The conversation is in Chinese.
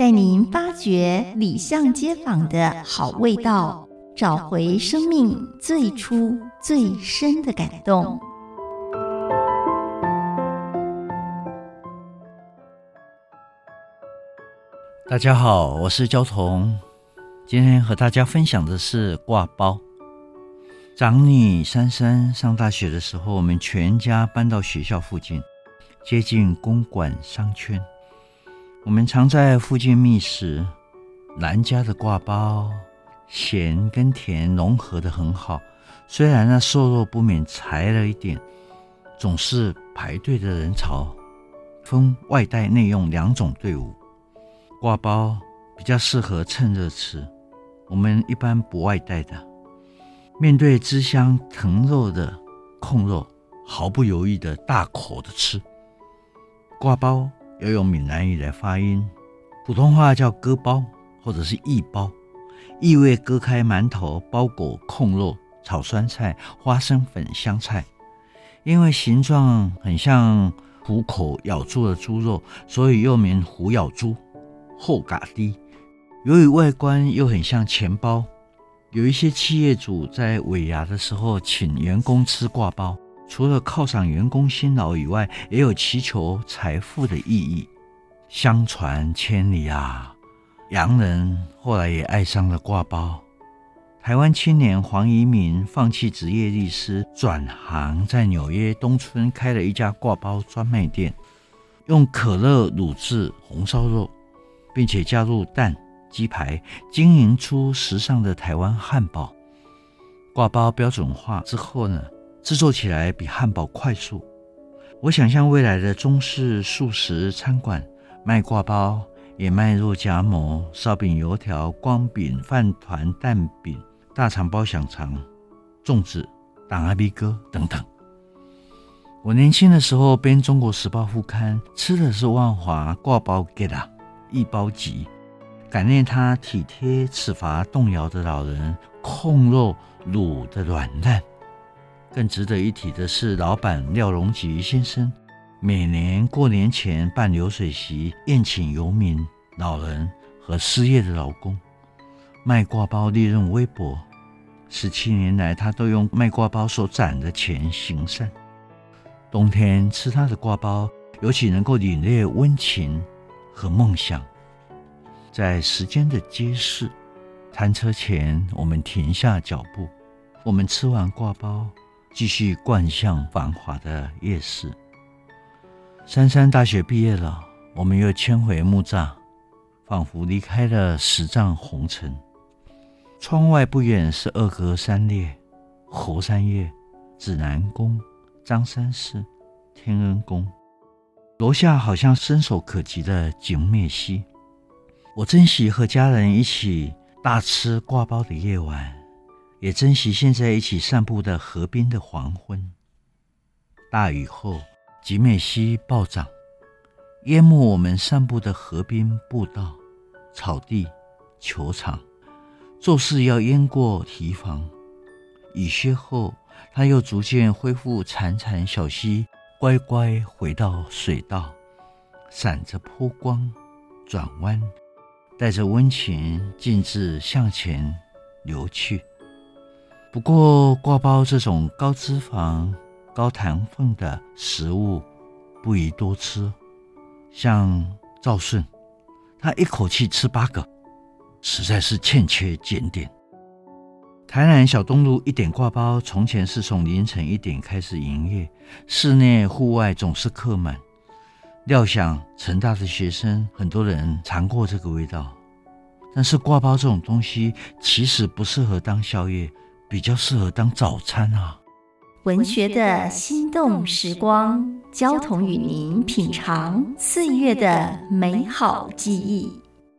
带您发掘里巷街坊的好味道，找回生命最初最深的感动。大家好，我是焦桐，今天和大家分享的是挂包。长女珊珊上大学的时候，我们全家搬到学校附近，接近公馆商圈。我们常在附近觅食。兰家的挂包，咸跟甜融合得很好，虽然那瘦肉不免柴了一点，总是排队的人潮，分外带内用两种队伍。挂包比较适合趁热吃，我们一般不外带的。面对汁香腾肉的控肉，毫不犹豫的大口的吃。挂包要用闽南语来发音，普通话叫割包或者是一包，意味割开馒头包裹控肉、炒酸菜、花生粉、香菜。因为形状很像虎口咬住的猪肉，所以又名虎咬猪。后嘎低，由于外观又很像钱包，有一些企业主在尾牙的时候请员工吃挂包，除了犒赏员工辛劳以外，也有祈求财富的意义。相传千里啊，洋人后来也爱上了挂包。台湾青年黄宜民放弃职业律师，转行在纽约东村开了一家挂包专卖店，用可乐卤制红烧肉。并且加入蛋、鸡排，经营出时尚的台湾汉堡。挂包标准化之后呢，制作起来比汉堡快速。我想象未来的中式素食餐馆卖挂包，也卖肉夹馍、烧饼、油条、光饼、饭团、蛋饼、大肠包小肠、粽子、党阿鼻哥等等。我年轻的时候编《中国时报》副刊，吃的是万华挂包疙瘩。一包急，感念他体贴齿齕动摇的老人，控肉卤的软烂。更值得一提的是，老板廖荣吉先生每年过年前办流水席，宴请游民、老人和失业的劳工。卖挂包利润微薄，十七年来他都用卖挂包所攒的钱行善。冬天吃他的挂包，尤其能够领略温情。和梦想，在时间的街市，餐车前，我们停下脚步。我们吃完挂包，继续贯向繁华的夜市。珊珊大学毕业了，我们又迁回木栅，仿佛离开了十丈红尘。窗外不远是二阁三列，猴山月、指南宫、张三寺、天恩宫。楼下好像伸手可及的景美溪，我珍惜和家人一起大吃挂包的夜晚，也珍惜现在一起散步的河边的黄昏。大雨后，吉美溪暴涨，淹没我们散步的河边步道、草地、球场，做事要淹过堤防。雨歇后，它又逐渐恢复潺潺小溪。乖乖回到水道，闪着波光，转弯，带着温情，径自向前流去。不过，挂包这种高脂肪、高糖分的食物，不宜多吃。像赵顺，他一口气吃八个，实在是欠缺检点。台南小东路一点挂包，从前是从凌晨一点开始营业，室内户外总是客满。料想成大的学生很多人尝过这个味道，但是挂包这种东西其实不适合当宵夜，比较适合当早餐啊。文学的心动时光，焦桐与您品尝岁月的美好记忆。